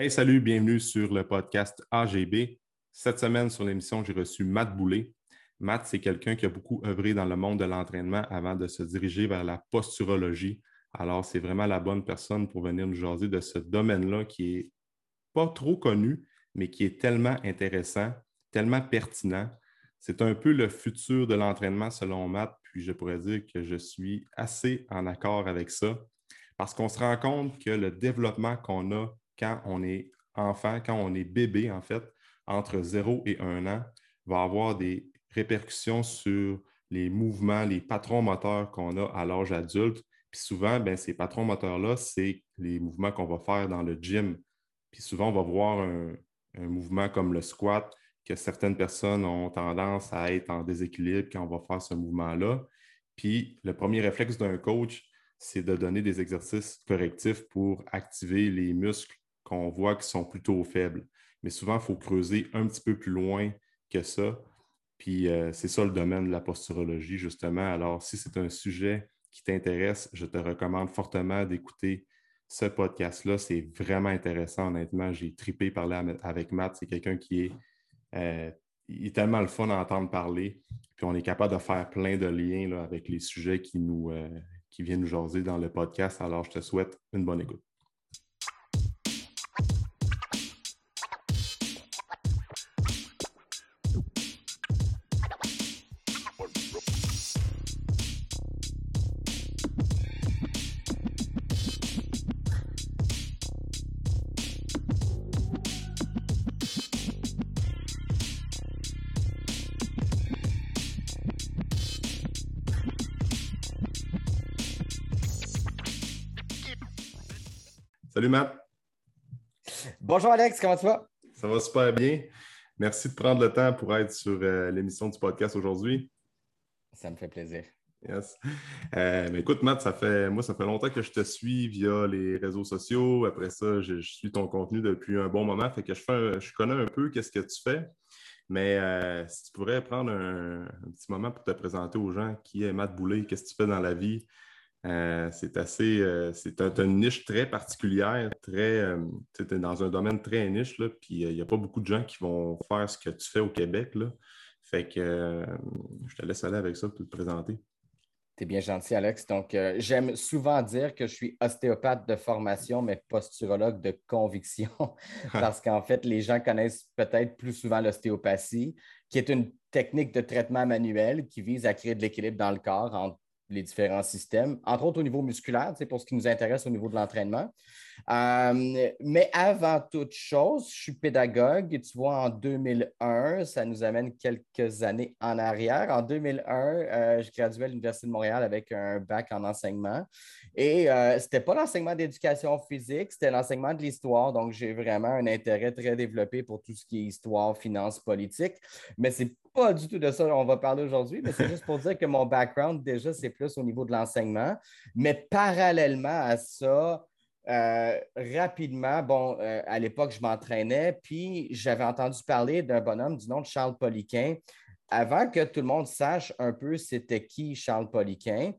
Hey, salut, bienvenue sur le podcast AGB. Cette semaine, sur l'émission, j'ai reçu Matt Boulay. Matt, c'est quelqu'un qui a beaucoup œuvré dans le monde de l'entraînement avant de se diriger vers la posturologie. Alors, c'est vraiment la bonne personne pour venir nous jaser de ce domaine-là qui est pas trop connu, mais qui est tellement intéressant, tellement pertinent. C'est un peu le futur de l'entraînement selon Matt, puis je pourrais dire que je suis assez en accord avec ça, parce qu'on se rend compte que le développement qu'on a quand on est enfant, quand on est bébé, en fait, entre 0 et 1 an, va avoir des répercussions sur les mouvements, les patrons moteurs qu'on a à l'âge adulte. Puis souvent, ben, ces patrons moteurs-là, c'est les mouvements qu'on va faire dans le gym. Puis souvent, on va voir un, mouvement comme le squat, que certaines personnes ont tendance à être en déséquilibre quand on va faire ce mouvement-là. Puis le premier réflexe d'un coach, c'est de donner des exercices correctifs pour activer les muscles qu'on voit qui sont plutôt faibles. Mais souvent, il faut creuser un petit peu plus loin que ça. Puis euh, c'est ça le domaine de la posturologie, justement. Alors, si c'est un sujet qui t'intéresse, je te recommande fortement d'écouter ce podcast-là. C'est vraiment intéressant, honnêtement. J'ai tripé parler avec Matt. C'est quelqu'un qui est, euh, est tellement le fun d'entendre parler. Puis on est capable de faire plein de liens avec les sujets qui, euh, qui viennent nous jaser dans le podcast. Alors, je te souhaite une bonne écoute. Salut Matt. Bonjour Alex, comment tu vas? Ça va super bien. Merci de prendre le temps pour être sur euh, l'émission du podcast aujourd'hui. Ça me fait plaisir. Yes. Euh, écoute, Matt, ça fait moi, ça fait longtemps que je te suis via les réseaux sociaux. Après ça, je, suis ton contenu depuis un bon moment. Fait que je, fais je connais un peu qu'est-ce que tu fais. Mais euh, si tu pourrais prendre un, petit moment pour te présenter aux gens qui est Matt Boulay, qu'est-ce que tu fais dans la vie, euh, c'est assez, euh, c'est une niche très particulière, très, euh, dans un domaine très niche, là, puis il n'y a pas beaucoup de gens qui vont faire ce que tu fais au Québec. Là. Fait que je te laisse aller avec ça pour te présenter. Tu es bien gentil, Alex. Donc, j'aime souvent dire que je suis ostéopathe de formation, mais posturologue de conviction, parce qu'en fait, les gens connaissent peut-être plus souvent l'ostéopathie, qui est une technique de traitement manuel qui vise à créer de l'équilibre dans le corps entre les différents systèmes, entre autres au niveau musculaire, pour ce qui nous intéresse au niveau de l'entraînement. Euh, mais avant toute chose, je suis pédagogue. Tu vois, en 2001, ça nous amène quelques années en arrière. En 2001, euh, je graduais à l'Université de Montréal avec un bac en enseignement. Et euh, ce n'était pas l'enseignement d'éducation physique, c'était l'enseignement de l'histoire. Donc, j'ai vraiment un intérêt très développé pour tout ce qui est histoire, finance, politique. Mais c'est pas du tout de ça qu'on va parler aujourd'hui, mais c'est juste pour dire que mon background, déjà, c'est plus au niveau de l'enseignement. Mais parallèlement à ça, euh, rapidement, bon, euh, à l'époque, je m'entraînais, puis j'avais entendu parler d'un bonhomme du nom de Charles Poliquin. Avant que tout le monde sache un peu c'était qui Charles Poliquin,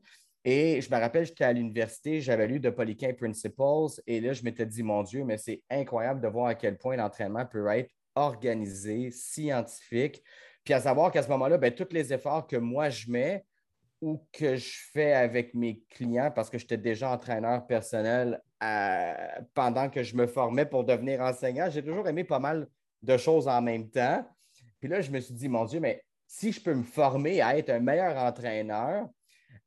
et je me rappelle, j'étais à l'université, j'avais lu de Poliquin Principles, et là, je m'étais dit, mon Dieu, mais c'est incroyable de voir à quel point l'entraînement peut être organisé, scientifique, puis à savoir qu'à ce moment-là, ben, tous les efforts que moi je mets ou que je fais avec mes clients, parce que j'étais déjà entraîneur personnel pendant que je me formais pour devenir enseignant, j'ai toujours aimé pas mal de choses en même temps. Puis là, je me suis dit, mon Dieu, mais si je peux me former à être un meilleur entraîneur,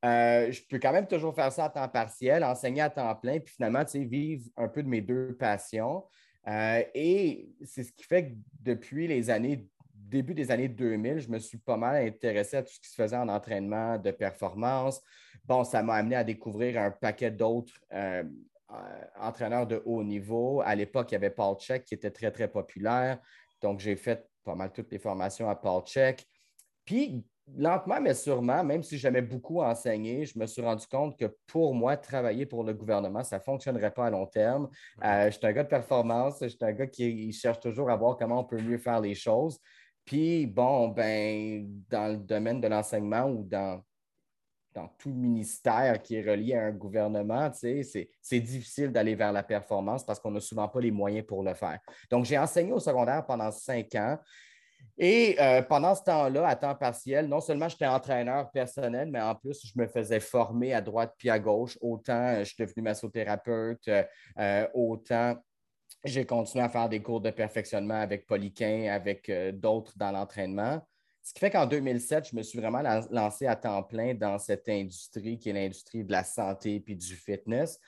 euh, je peux quand même toujours faire ça à temps partiel, enseigner à temps plein, puis finalement, tu sais, vivre un peu de mes deux passions. Euh, et c'est ce qui fait que depuis les années, début des années 2000, je me suis pas mal intéressé à tout ce qui se faisait en entraînement de performance. Bon, ça m'a amené à découvrir un paquet d'autres euh, euh, entraîneur de haut niveau. À l'époque, il y avait Paul Check qui était très, très populaire. Donc, j'ai fait pas mal toutes les formations à Paul Check. Puis, lentement, mais sûrement, même si j'aimais beaucoup enseigner, je me suis rendu compte que pour moi, travailler pour le gouvernement, ça ne fonctionnerait pas à long terme. Euh, je suis un gars de performance, je suis un gars qui cherche toujours à voir comment on peut mieux faire les choses. Puis, bon, ben, dans le domaine de l'enseignement ou dans dans tout ministère qui est relié à un gouvernement, c'est difficile d'aller vers la performance parce qu'on n'a souvent pas les moyens pour le faire. Donc, j'ai enseigné au secondaire pendant cinq ans. Et euh, pendant ce temps-là, à temps partiel, non seulement j'étais entraîneur personnel, mais en plus, je me faisais former à droite puis à gauche. Autant euh, je suis devenu massothérapeute, euh, autant j'ai continué à faire des cours de perfectionnement avec Poliquin, avec d'autres dans l'entraînement. Ce qui fait qu'en 2007, je me suis vraiment lancé à temps plein dans cette industrie qui est l'industrie de la santé puis du fitness.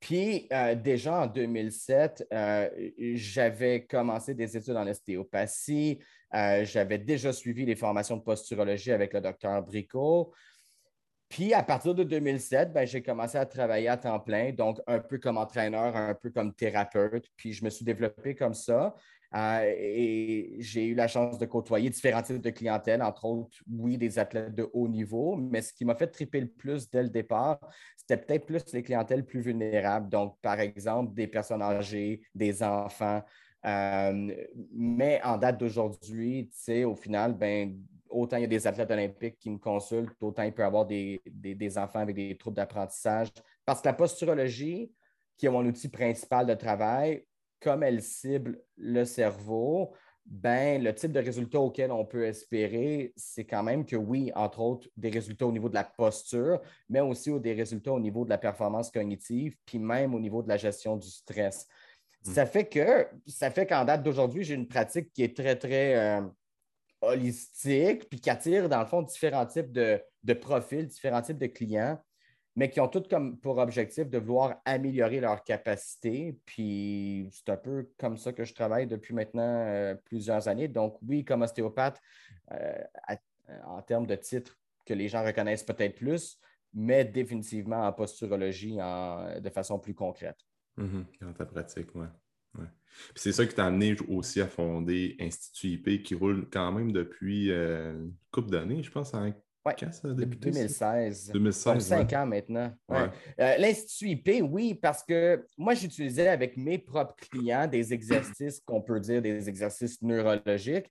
Puis euh, déjà en 2007, euh, j'avais commencé des études en ostéopathie. Euh, j'avais déjà suivi les formations de posturologie avec le docteur Bricot. Puis à partir de 2007, ben, j'ai commencé à travailler à temps plein, donc un peu comme entraîneur, un peu comme thérapeute. Puis je me suis développé comme ça. Euh, et j'ai eu la chance de côtoyer différents types de clientèle, entre autres, oui, des athlètes de haut niveau, mais ce qui m'a fait triper le plus dès le départ, c'était peut-être plus les clientèles plus vulnérables. Donc, par exemple, des personnes âgées, des enfants. Euh, mais en date d'aujourd'hui, au final, ben, autant il y a des athlètes olympiques qui me consultent, autant il peut y avoir des, des enfants avec des troubles d'apprentissage. Parce que la posturologie, qui est mon outil principal de travail, comme elle cible le cerveau, ben, le type de résultat auquel on peut espérer, c'est quand même que oui, entre autres, des résultats au niveau de la posture, mais aussi des résultats au niveau de la performance cognitive, puis même au niveau de la gestion du stress. Hmm. Ça fait que ça fait qu'en date d'aujourd'hui, j'ai une pratique qui est très, très euh, holistique, puis qui attire, dans le fond, différents types de, profils, différents types de clients mais qui ont toutes comme pour objectif de vouloir améliorer leur capacité. Puis c'est un peu comme ça que je travaille depuis maintenant euh, plusieurs années. Donc oui, comme ostéopathe, euh, en termes de titres que les gens reconnaissent peut-être plus, mais définitivement en posturologie de façon plus concrète. Mm-hmm. Dans ta pratique, oui. C'est ça qui t'a amené aussi à fonder Institut IP qui roule quand même depuis euh, une couple d'années, je pense, en oui, depuis 2016. 2016 cinq ans maintenant. Euh, L'Institut IP, oui, parce que moi, j'utilisais avec mes propres clients des exercices qu'on peut dire des exercices neurologiques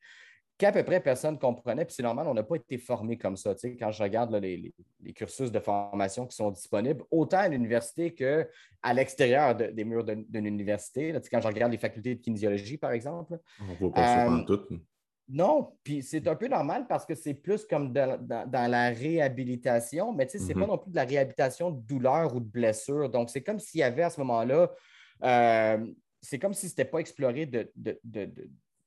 qu'à peu près personne ne comprenait. Puis c'est normal, on n'a pas été formé comme ça. Tu sais, quand je regarde les, cursus de formation qui sont disponibles, autant à l'université qu'à l'extérieur des murs d'une université. Tu sais, quand je regarde les facultés de kinésiologie, par exemple. On voit pas ça euh, tout. Non, puis c'est un peu normal parce que c'est plus comme dans, la réhabilitation, mais tu sais, c'est pas mhm. non plus de la réhabilitation de douleur ou de blessure. Donc, c'est comme s'il y avait à ce moment-là, euh, c'est comme si ce n'était pas exploré de,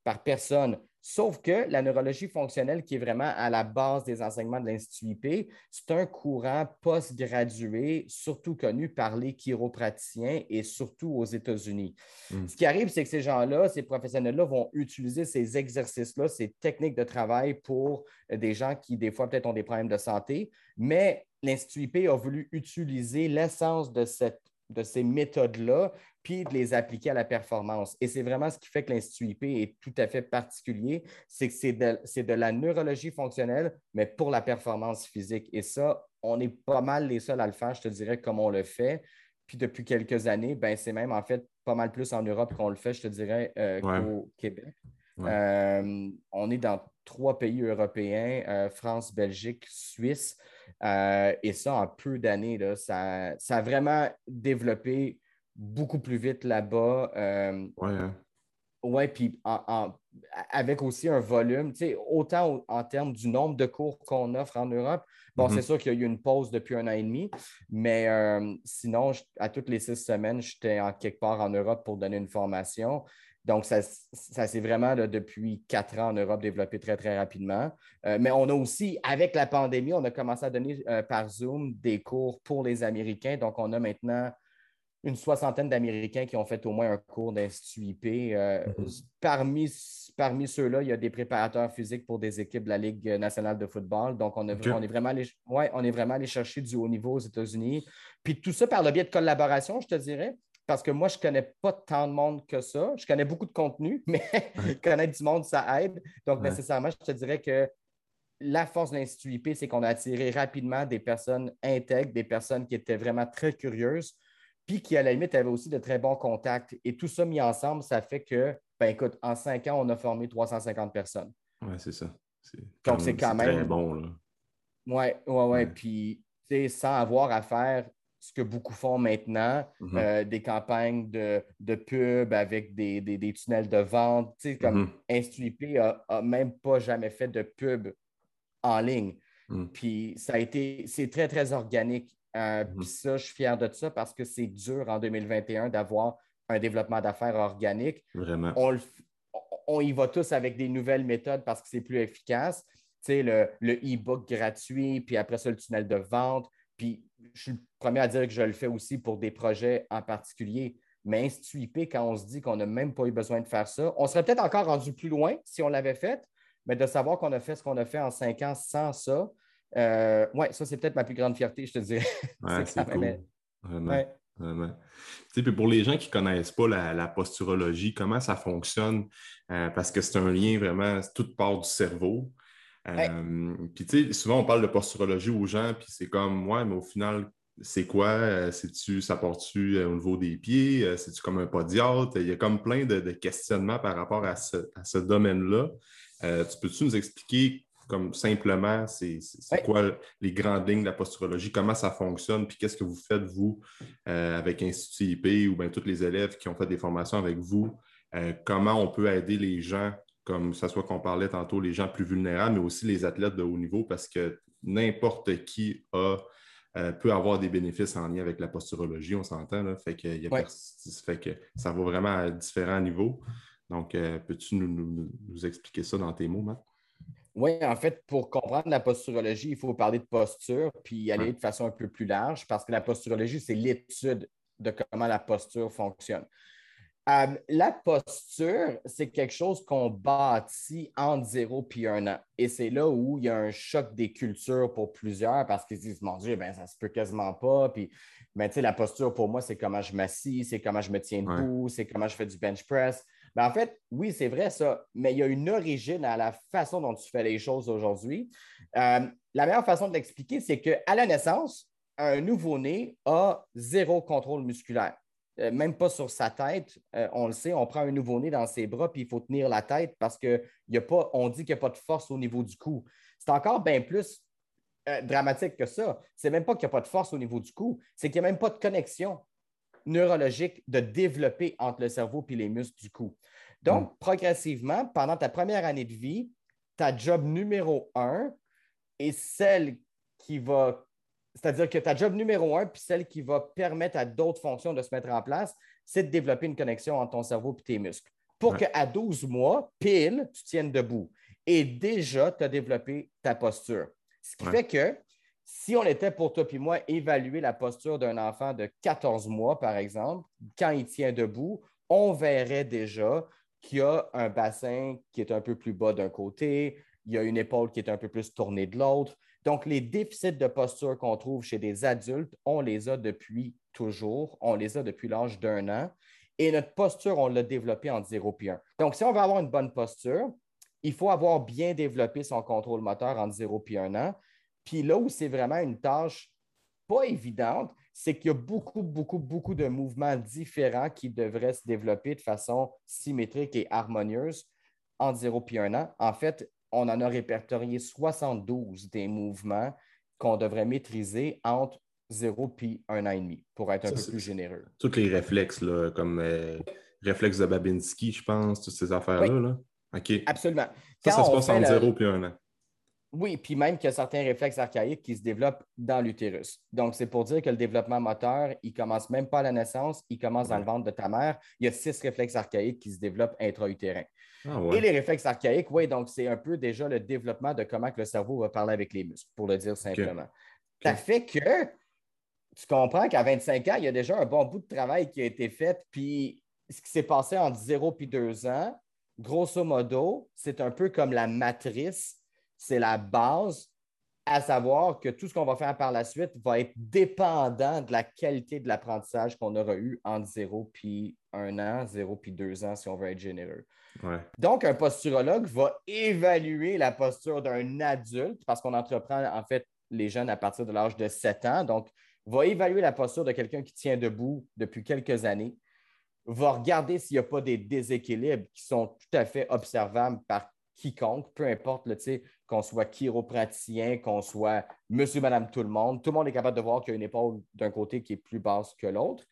par personne. Sauf que la neurologie fonctionnelle, qui est vraiment à la base des enseignements de l'Institut IP, c'est un courant post-gradué, surtout connu par les chiropraticiens et surtout aux États-Unis. Hmm. Ce qui arrive, c'est que ces gens-là, ces professionnels-là vont utiliser ces exercices-là, ces techniques de travail pour des gens qui, des fois, peut-être ont des problèmes de santé, mais l'Institut IP a voulu utiliser l'essence de cette de ces méthodes-là, puis de les appliquer à la performance. Et c'est vraiment ce qui fait que l'Institut IP est tout à fait particulier, c'est que c'est de, la neurologie fonctionnelle, mais pour la performance physique. Et ça, on est pas mal les seuls à le faire, je te dirais, comme on le fait. Puis depuis quelques années, ben, c'est même en fait pas mal plus en Europe qu'on le fait, je te dirais, euh, qu'au Québec. Euh, on est dans trois pays européens, euh, France, Belgique, Suisse. Et ça, en peu d'années, ça, ça, a vraiment développé beaucoup plus vite là-bas. Euh, oui, Ouais, puis avec aussi un volume, autant en termes du nombre de cours qu'on offre en Europe. Bon, c'est mm-hmm. sûr qu'il y a eu une pause depuis un an et demi, mais euh, sinon, à toutes les six semaines, j'étais en quelque part en Europe pour donner une formation. Donc, ça, s'est vraiment, depuis quatre ans en Europe, développé très, très rapidement. Euh, mais on a aussi, avec la pandémie, on a commencé à donner euh, par Zoom des cours pour les Américains. Donc, on a maintenant une soixantaine d'Américains qui ont fait au moins un cours d'Institut IP. Euh, mm-hmm. Parmi, parmi ceux-là, il y a des préparateurs physiques pour des équipes de la Ligue nationale de football. Donc, on, on, est, vraiment allé, ouais, on est vraiment allé chercher du haut niveau aux États-Unis. Puis tout ça par le biais de collaboration, je te dirais parce que moi, je ne connais pas tant de monde que ça. Je connais beaucoup de contenu, mais connaître du monde, ça aide. Donc, nécessairement, je te dirais que la force de l'Institut IP, c'est qu'on a attiré rapidement des personnes intègres, des personnes qui étaient vraiment très curieuses, puis qui, à la limite, avaient aussi de très bons contacts. Et tout ça mis ensemble, ça fait que, ben écoute, en cinq ans, on a formé 350 personnes. Oui, c'est ça. Donc, c'est quand même. Très bon, là. Oui, oui, oui. Puis sans avoir à faire ce que beaucoup font maintenant, Mhm. euh, des campagnes de, de pub avec des, des- des tunnels de vente. Tu sais, comme Mhm. InstuIP a, a même pas jamais fait de pub en ligne. Mhm. Puis ça a été, c'est très, très organique. Euh, Mhm. Puis ça, je suis fier de ça parce que c'est dur en 2021 d'avoir un développement d'affaires organique. Vraiment. On, le f- on y va tous avec des nouvelles méthodes parce que c'est plus efficace. Tu sais, le, le e-book gratuit, puis après ça, le tunnel de vente. Puis je suis le premier à dire que je le fais aussi pour des projets en particulier. Mais InstuIP, quand on se dit qu'on n'a même pas eu besoin de faire ça, on serait peut-être encore rendu plus loin si on l'avait fait, mais de savoir qu'on a fait ce qu'on a fait en cinq ans sans ça, euh, ouais, ça, c'est peut-être ma plus grande fierté, je te dirais. Ouais, c'est même- cool. Vraiment. Ouais. Vraiment. Tu sais, puis pour les gens qui ne connaissent pas la, la posturologie, comment ça fonctionne? Euh, parce que c'est un lien vraiment, toute part du cerveau. Euh, Puis tu sais, souvent on parle de posturologie aux gens, puis c'est comme, ouais, mais au final, c'est quoi? Euh, C'est-tu, ça porte-tu euh, au niveau des pieds? C'est-tu comme un podiatre? Il y a comme plein de, de questionnements par rapport à ce, à ce domaine-là. Euh, tu peux-tu nous expliquer comme simplement c'est quoi les grandes lignes de la posturologie, comment ça fonctionne, puis qu'est-ce que vous faites, vous, euh, avec Institut IP ou bien tous les élèves qui ont fait des formations avec vous, euh, comment on peut aider les gens, comme ça soit qu'on parlait tantôt, les gens plus vulnérables, mais aussi les athlètes de haut niveau, parce que n'importe qui a, euh, peut avoir des bénéfices en lien avec la posturologie, on s'entend. Fait que, il y a Ouais. pers- fait que ça va vraiment à différents niveaux. Donc, euh, peux-tu nous, nous- nous expliquer ça dans tes mots, Matt? Oui, en fait, pour comprendre la posturologie, il faut parler de posture, puis aller de façon un peu plus large, parce que la posturologie, c'est l'étude de comment la posture fonctionne. Euh, la posture, c'est quelque chose qu'on bâtit entre zéro puis un an. Et c'est là où il y a un choc des cultures pour plusieurs parce qu'ils se disent, mon Dieu, ben, ça se peut quasiment pas. Puis, ben, tu sais, la posture pour moi, c'est comment je m'assis, c'est comment je me tiens Ouais. debout, c'est comment je fais du bench press. Ben, en fait, oui, c'est vrai ça, mais il y a une origine à la façon dont tu fais les choses aujourd'hui. Euh, la meilleure façon de l'expliquer, c'est qu'à la naissance, un nouveau-né a zéro contrôle musculaire. Euh, même pas sur sa tête. Euh, on le sait, on prend un nouveau-né dans ses bras, puis il faut tenir la tête parce qu'on dit qu'il n'y a pas de force au niveau du cou. C'est encore bien plus dramatique que ça. C'est même pas qu'il n'y a pas de force au niveau du cou, c'est qu'il n'y a même pas de connexion neurologique de développer entre le cerveau et les muscles du cou. Donc, progressivement, pendant ta première année de vie, ta job numéro un est celle qui va c'est-à-dire que ta job numéro un, puis celle qui va permettre à d'autres fonctions de se mettre en place, c'est de développer une connexion entre ton cerveau et tes muscles. Pour Ouais. qu'à 12 mois, pile, tu tiennes debout. Et déjà, tu as développé ta posture. Ce qui Ouais. fait que si on était pour toi et moi évaluer la posture d'un enfant de 14 mois, par exemple, quand il tient debout, on verrait déjà qu'il y a un bassin qui est un peu plus bas d'un côté, il y a une épaule qui est un peu plus tournée de l'autre. Donc, les déficits de posture qu'on trouve chez des adultes, on les a depuis toujours. On les a depuis l'âge d'un an. Et notre posture, on l'a développée en 0 et 1. Donc, si on veut avoir une bonne posture, il faut avoir bien développé son contrôle moteur entre 0 et 1 an. Puis là où c'est vraiment une tâche pas évidente, c'est qu'il y a beaucoup, beaucoup, beaucoup de mouvements différents qui devraient se développer de façon symétrique et harmonieuse entre 0 et 1 an. En fait, on en a répertorié 72 des mouvements qu'on devrait maîtriser entre 0 et 1 an et demi, pour être un Ça, peu plus généreux. Tous les réflexes, là, comme euh, réflexe de Babinski, je pense, toutes ces affaires-là. Là. OK. Absolument. Ça, ça se passe entre le- 0 et 1 an. Oui, puis même qu'il y a certains réflexes archaïques qui se développent dans l'utérus. Donc, c'est pour dire que le développement moteur, il commence même pas à la naissance, il commence dans Ouais. le ventre de ta mère. Il y a six réflexes archaïques qui se développent intra-utérin. Ah Et les réflexes archaïques, oui, donc c'est un peu déjà le développement de comment que le cerveau va parler avec les muscles, pour le dire simplement. Ça fait que tu comprends qu'à 25 ans, il y a déjà un bon bout de travail qui a été fait, puis ce qui s'est passé entre 0 et 2 ans, grosso modo, c'est un peu comme la matrice, c'est la base, à savoir que tout ce qu'on va faire par la suite va être dépendant de la qualité de l'apprentissage qu'on aura eu entre 0 puis 1 an, 0 puis 2 ans, si on veut être généreux. Ouais. Donc, un posturologue va évaluer la posture d'un adulte, parce qu'on entreprend en fait les jeunes à partir de l'âge de 7 ans. Donc, va évaluer la posture de quelqu'un qui tient debout depuis quelques années, va regarder s'il n'y a pas des déséquilibres qui sont tout à fait observables par quiconque, peu importe qu'on soit chiropraticien, qu'on soit monsieur, madame, tout le monde. Tout le monde est capable de voir qu'il y a une épaule d'un côté qui est plus basse que l'autre.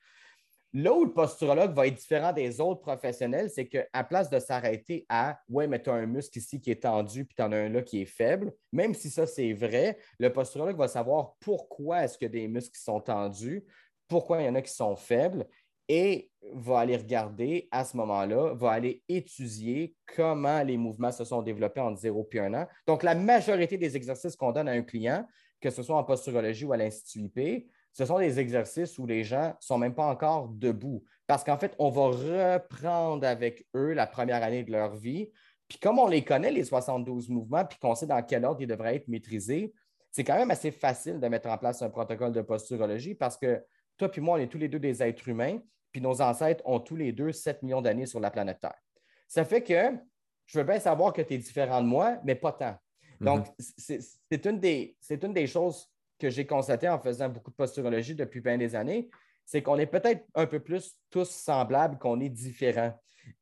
Là où le posturologue va être différent des autres professionnels, c'est qu'à place de s'arrêter à Ouais, mais tu as un muscle ici qui est tendu, puis tu en as un là qui est faible, même si ça c'est vrai, le posturologue va savoir pourquoi est-ce que des muscles sont tendus, pourquoi il y en a qui sont faibles, et va aller regarder à ce moment-là, va aller étudier comment les mouvements se sont développés entre 0 et 1 an. Donc, la majorité des exercices qu'on donne à un client, que ce soit en posturologie ou à l'Institut IP, ce sont des exercices où les gens ne sont même pas encore debout. Parce qu'en fait, on va reprendre avec eux la première année de leur vie. Puis comme on les connaît, les 72 mouvements, puis qu'on sait dans quel ordre ils devraient être maîtrisés, c'est quand même assez facile de mettre en place un protocole de posturologie parce que toi puis moi, on est tous les deux des êtres humains, puis nos ancêtres ont tous les deux 7 millions d'années sur la planète Terre. Ça fait que je veux bien savoir que tu es différent de moi, mais pas tant. Donc, c'est une, des, une des choses que j'ai constaté en faisant beaucoup de posturologie depuis bien des années, c'est qu'on est peut-être un peu plus tous semblables qu'on est différents.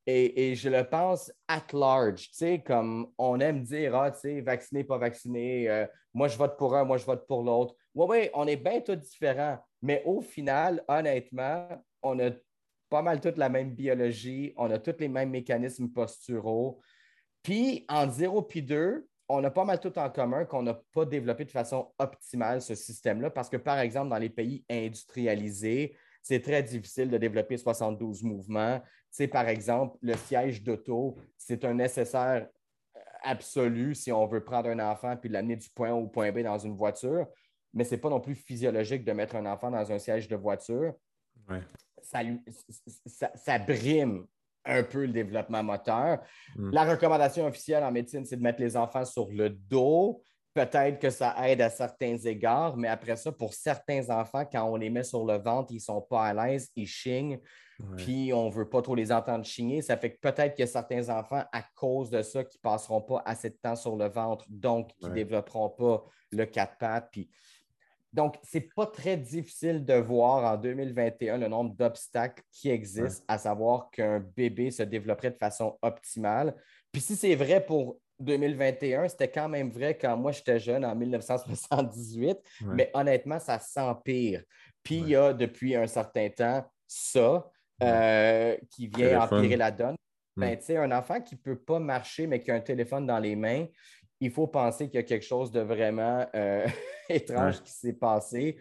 Et, je le pense at large, tu sais, comme on aime dire, ah, tu sais, vacciné, pas vacciné, euh, moi je vote pour un, moi je vote pour l'autre. Oui, oui, on est bien tous différents, mais au final, honnêtement, on a pas mal toute la même biologie, on a tous les mêmes mécanismes posturaux. Puis en 0 puis 2, on a pas mal tout en commun qu'on n'a pas développé de façon optimale ce système-là parce que, par exemple, dans les pays industrialisés, c'est très difficile de développer 72 mouvements. Tu par exemple, le siège d'auto, c'est un nécessaire absolu si on veut prendre un enfant puis l'amener du point A au point B dans une voiture, mais ce n'est pas non plus physiologique de mettre un enfant dans un siège de voiture. Ça, ça, brime un peu le développement moteur. Hmm. La recommandation officielle en médecine, c'est de mettre les enfants sur le dos. Peut-être que ça aide à certains égards, mais après ça, pour certains enfants, quand on les met sur le ventre, ils ne sont pas à l'aise, ils chignent, puis on ne veut pas trop les entendre chigner. Ça fait que peut-être qu'il y a certains enfants, à cause de ça, qui ne passeront pas assez de temps sur le ventre, donc qui ne développeront pas le quatre pattes. Puis donc, ce n'est pas très difficile de voir en 2021 le nombre d'obstacles qui existent, à savoir qu'un bébé se développerait de façon optimale. Puis si c'est vrai pour 2021, c'était quand même vrai quand moi j'étais jeune en 1978, mais honnêtement, ça s'empire. Puis il y a depuis un certain temps ça euh, qui vient empirer la donne. Ben, un enfant qui ne peut pas marcher, mais qui a un téléphone dans les mains, il faut penser qu'il y a quelque chose de vraiment euh, étrange qui s'est passé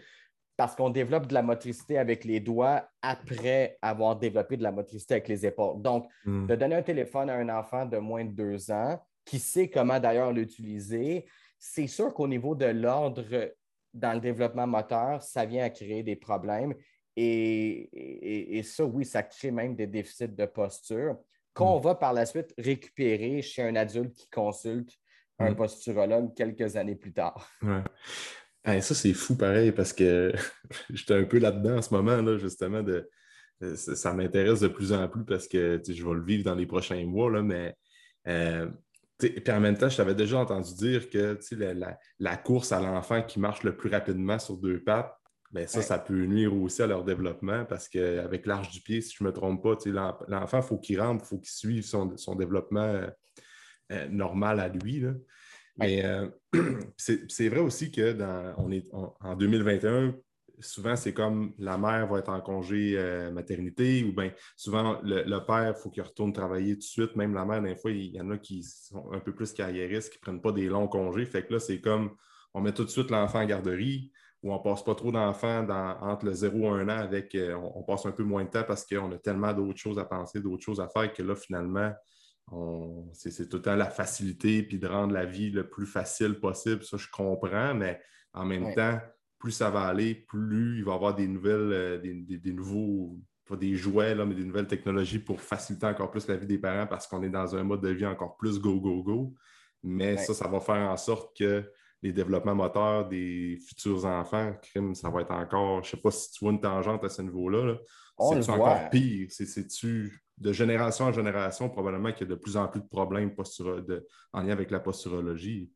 parce qu'on développe de la motricité avec les doigts après avoir développé de la motricité avec les épaules. Donc, hmm. de donner un téléphone à un enfant de moins de deux ans, qui sait comment d'ailleurs l'utiliser, c'est sûr qu'au niveau de l'ordre dans le développement moteur, ça vient à créer des problèmes. Et, et, ça, oui, ça crée même des déficits de posture qu'on hmm. va par la suite récupérer chez un adulte qui consulte un posturologue quelques années plus tard. Ouais. ça, c'est fou pareil parce que j'étais un peu là-dedans en ce moment, là, justement. De, ça, m'intéresse de plus en plus parce que je vais le vivre dans les prochains mois, là, mais euh, puis en même temps, je t'avais déjà entendu dire que la, la, course à l'enfant qui marche le plus rapidement sur deux pattes, ben ça, ça peut nuire aussi à leur développement parce qu'avec l'arche du pied, si je ne me trompe pas, l'enfant, il faut qu'il rentre, il faut qu'il suive son, son développement euh, normal à lui. Mais euh, c'est vrai aussi que dans, on est en 2021, souvent, c'est comme la mère va être en congé euh, maternité ou bien souvent le, père, il faut qu'il retourne travailler tout de suite. Même la mère, des fois, il y en a qui sont un peu plus carriéristes, qui ne prennent pas des longs congés. Fait que là, c'est comme on met tout de suite l'enfant en garderie ou on ne passe pas trop d'enfants entre le 0 et 1 an avec on, on, passe un peu moins de temps parce qu'on a tellement d'autres choses à penser, d'autres choses à faire que là, finalement, c'est tout le temps la facilité puis de rendre la vie le plus facile possible. Ça, je comprends, mais en même temps, plus ça va aller, plus il va y avoir des nouvelles, euh, des, nouveaux, pas des jouets, là, mais des nouvelles technologies pour faciliter encore plus la vie des parents parce qu'on est dans un mode de vie encore plus go, go, go. Mais ça, ça va faire en sorte que les développements moteurs des futurs enfants, crime, ça va être encore, je ne sais pas si tu vois une tangente à ce niveau-là. C'est encore pire? C'est-tu de génération en génération, probablement qu'il y a de plus en plus de problèmes de, en lien avec la posturologie?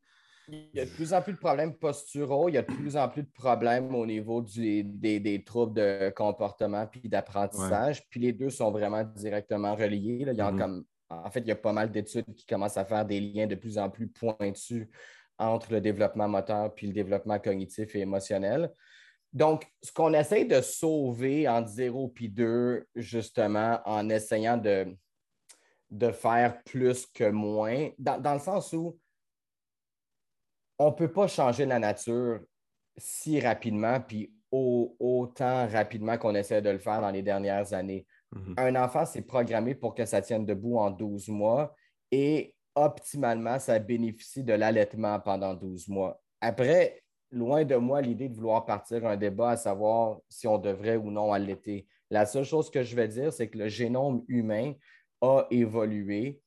Il y a de plus en plus de problèmes posturaux, il y a de plus en plus de problèmes au niveau des, troubles de comportement puis d'apprentissage. Puis les deux sont vraiment directement reliés. Il y a mm-hmm. comme, en fait, il y a pas mal d'études qui commencent à faire des liens de plus en plus pointus entre le développement moteur puis le développement cognitif et émotionnel. Donc, ce qu'on essaie de sauver entre 0 et 2, justement, en essayant de, de faire plus que moins, dans, le sens où on ne peut pas changer la nature si rapidement, puis autant rapidement qu'on essaie de le faire dans les dernières années. Mhm. Un enfant, c'est programmé pour que ça tienne debout en 12 mois et optimalement, ça bénéficie de l'allaitement pendant 12 mois. Après, loin de moi l'idée de vouloir partir un débat à savoir si on devrait ou non allaiter. La seule chose que je vais dire, c'est que le génome humain a évolué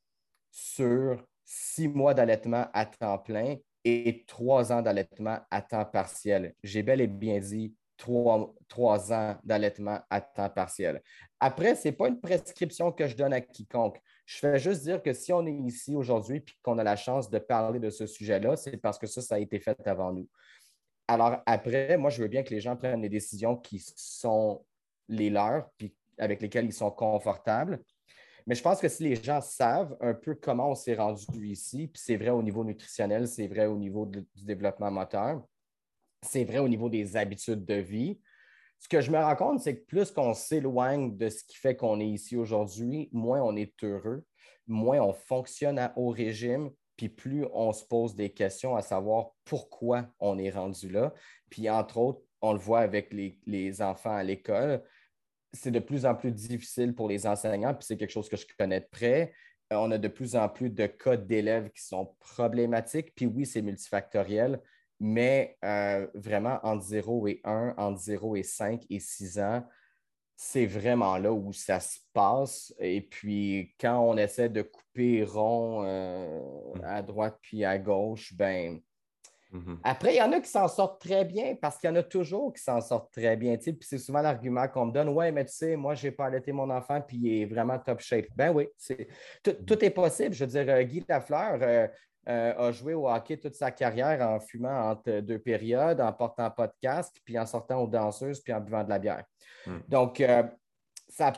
sur six mois d'allaitement à temps plein et trois ans d'allaitement à temps partiel. J'ai bel et bien dit trois, trois ans d'allaitement à temps partiel. Après, ce n'est pas une prescription que je donne à quiconque. Je fais juste dire que si on est ici aujourd'hui et qu'on a la chance de parler de ce sujet-là, c'est parce que ça, ça a été fait avant nous. Alors après, moi, je veux bien que les gens prennent les décisions qui sont les leurs, puis avec lesquelles ils sont confortables. Mais je pense que si les gens savent un peu comment on s'est rendu ici, puis c'est vrai au niveau nutritionnel, c'est vrai au niveau du développement moteur, c'est vrai au niveau des habitudes de vie. Ce que je me rends compte, c'est que plus qu'on s'éloigne de ce qui fait qu'on est ici aujourd'hui, moins on est heureux, moins on fonctionne à haut régime, puis plus on se pose des questions à savoir pourquoi on est rendu là. Puis entre autres, on le voit avec les, enfants à l'école, c'est de plus en plus difficile pour les enseignants, puis c'est quelque chose que je connais de près. Euh, on a de plus en plus de cas d'élèves qui sont problématiques, puis oui, c'est multifactoriel, mais euh, vraiment entre 0 et 1, entre 0 et 5 et 6 ans, c'est vraiment là où ça se passe. Et puis, quand on essaie de couper rond euh, mmh. à droite puis à gauche, ben. Mmh après, il y en a qui s'en sortent très bien parce qu'il y en a toujours qui s'en sortent très bien. Puis c'est souvent l'argument qu'on me donne Ouais, mais tu sais, moi, je n'ai pas allaité mon enfant puis il est vraiment top shape. Ben oui, tout, mmh. tout, est possible. Je veux dire, euh, Guy Lafleur, euh, a joué au hockey toute sa carrière en fumant entre deux périodes, en portant pas de casque, puis en sortant aux danseuses, puis en buvant de la bière. Hmm. Donc, euh, ça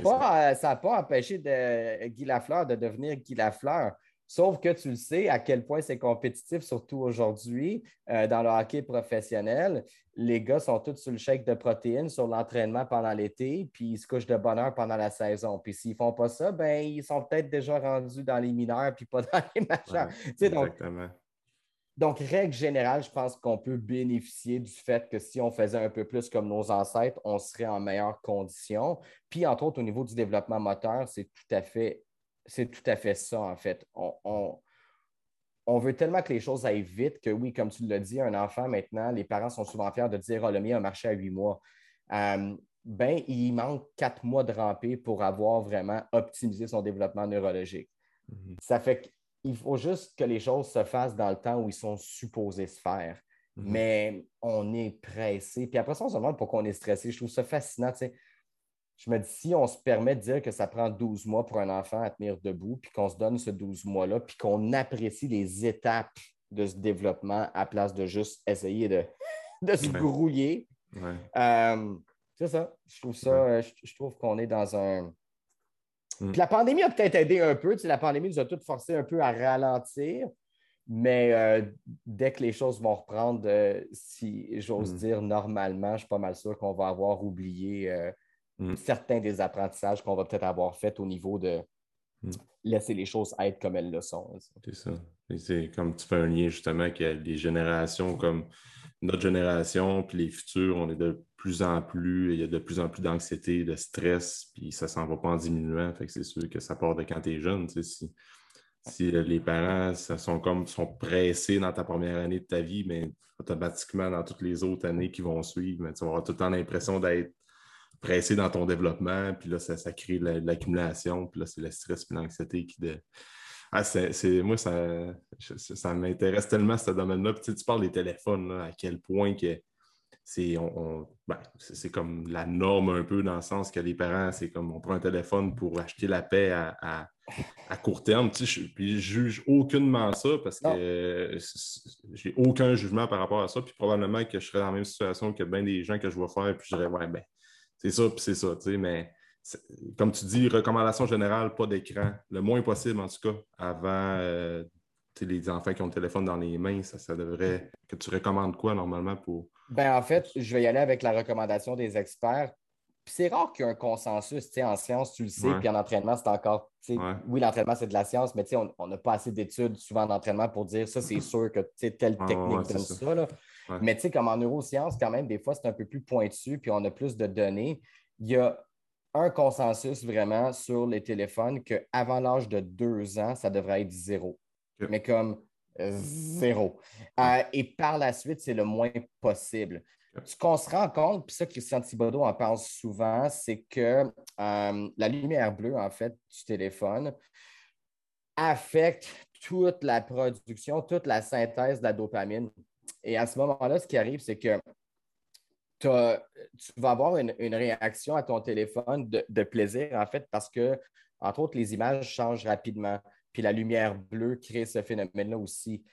n'a pas, empêché de, Guy Lafleur de devenir Guy Lafleur. Sauf que tu le sais à quel point c'est compétitif, surtout aujourd'hui, euh, dans le hockey professionnel. Les gars sont tous sur le chèque de protéines, sur l'entraînement pendant l'été, puis ils se couchent de bonne heure pendant la saison. Puis s'ils ne font pas ça, ben ils sont peut-être déjà rendus dans les mineurs, puis pas dans les majeurs. exactement. Donc, règle générale, je pense qu'on peut bénéficier du fait que si on faisait un peu plus comme nos ancêtres, on serait en meilleure condition. Puis, entre autres, au niveau du développement moteur, c'est tout à fait c'est tout à fait ça, en fait. On, veut tellement que les choses aillent vite que, oui, comme tu l'as dit, un enfant, maintenant, les parents sont souvent fiers de dire oh, le mien a marché à huit mois. Euh, ben, il manque quatre mois de rampée pour avoir vraiment optimisé son développement neurologique. Mhm. Ça fait qu'il faut juste que les choses se fassent dans le temps où ils sont supposés se faire. Mhm. Mais on est pressé. Puis après ça, on se demande pourquoi on est stressé. Je trouve ça fascinant. Tu sais je me dis, si on se permet de dire que ça prend 12 mois pour un enfant à tenir debout, puis qu'on se donne ce 12 mois-là, puis qu'on apprécie les étapes de ce développement à place de juste essayer de, de se grouiller. Euh, c'est ça. Je trouve ça, je, trouve qu'on est dans un. Mm. Puis la pandémie a peut-être aidé un peu. Tu sais, la pandémie nous a tous forcé un peu à ralentir. Mais euh, dès que les choses vont reprendre, euh, si j'ose mm. dire normalement, je suis pas mal sûr qu'on va avoir oublié Mm. certains des apprentissages qu'on va peut-être avoir fait au niveau de mm. laisser les choses être comme elles le sont. C'est ça. C'est comme tu fais un lien justement que les générations comme notre génération, puis les futurs, on est de plus en plus, il y a de plus en plus d'anxiété, de stress, puis ça s'en va pas en diminuant. Fait que c'est sûr que ça part de quand tu es jeune. Si, si les parents ça sont comme sont pressés dans ta première année de ta vie, mais automatiquement dans toutes les autres années qui vont suivre, mais tu vas avoir tout le temps l'impression d'être pressé dans ton développement, puis là, ça, crée de l'accumulation, puis là, c'est le stress et l'anxiété qui. De... Ah, c'est, moi, ça, ça m'intéresse tellement ce domaine-là. tu, parles des téléphones, à quel point que c'est, ben, c'est, comme la norme un peu dans le sens que les parents, c'est comme on prend un téléphone pour acheter la paix à, court terme. Tu sais, je, puis je juge aucunement ça parce que j'ai aucun jugement par rapport à ça. Puis probablement que je serais dans la même situation que bien des gens que je vois faire, puis je dirais, ouais, ben, c'est ça, puis c'est ça, tu sais, mais comme tu dis, recommandation générale, pas d'écran, le moins possible en tout cas, avant euh, les enfants qui ont le téléphone dans les mains, ça, ça devrait. que tu recommandes quoi normalement pour. Ben, en fait, je vais y aller avec la recommandation des experts. C'est rare qu'il y ait un consensus. En science, tu le sais, puis en entraînement, c'est encore. Oui, l'entraînement, c'est de la science, mais on n'a pas assez d'études souvent d'entraînement pour dire ça, c'est sûr que telle technique donne ça. Là. Mais comme en neurosciences, quand même, des fois, c'est un peu plus pointu, puis on a plus de données. Il y a un consensus vraiment sur les téléphones qu'avant l'âge de deux ans, ça devrait être zéro. Mais comme euh, zéro. Euh, et par la suite, c'est le moins possible. Ce qu'on se rend compte, puis ça, Christian Thibodeau en parle souvent, c'est que euh, la lumière bleue, en fait, du téléphone affecte toute la production, toute la synthèse de la dopamine. Et à ce moment-là, ce qui arrive, c'est que tu vas avoir une, réaction à ton téléphone de, plaisir, en fait, parce que, entre autres, les images changent rapidement. Puis la lumière bleue crée ce phénomène-là aussi.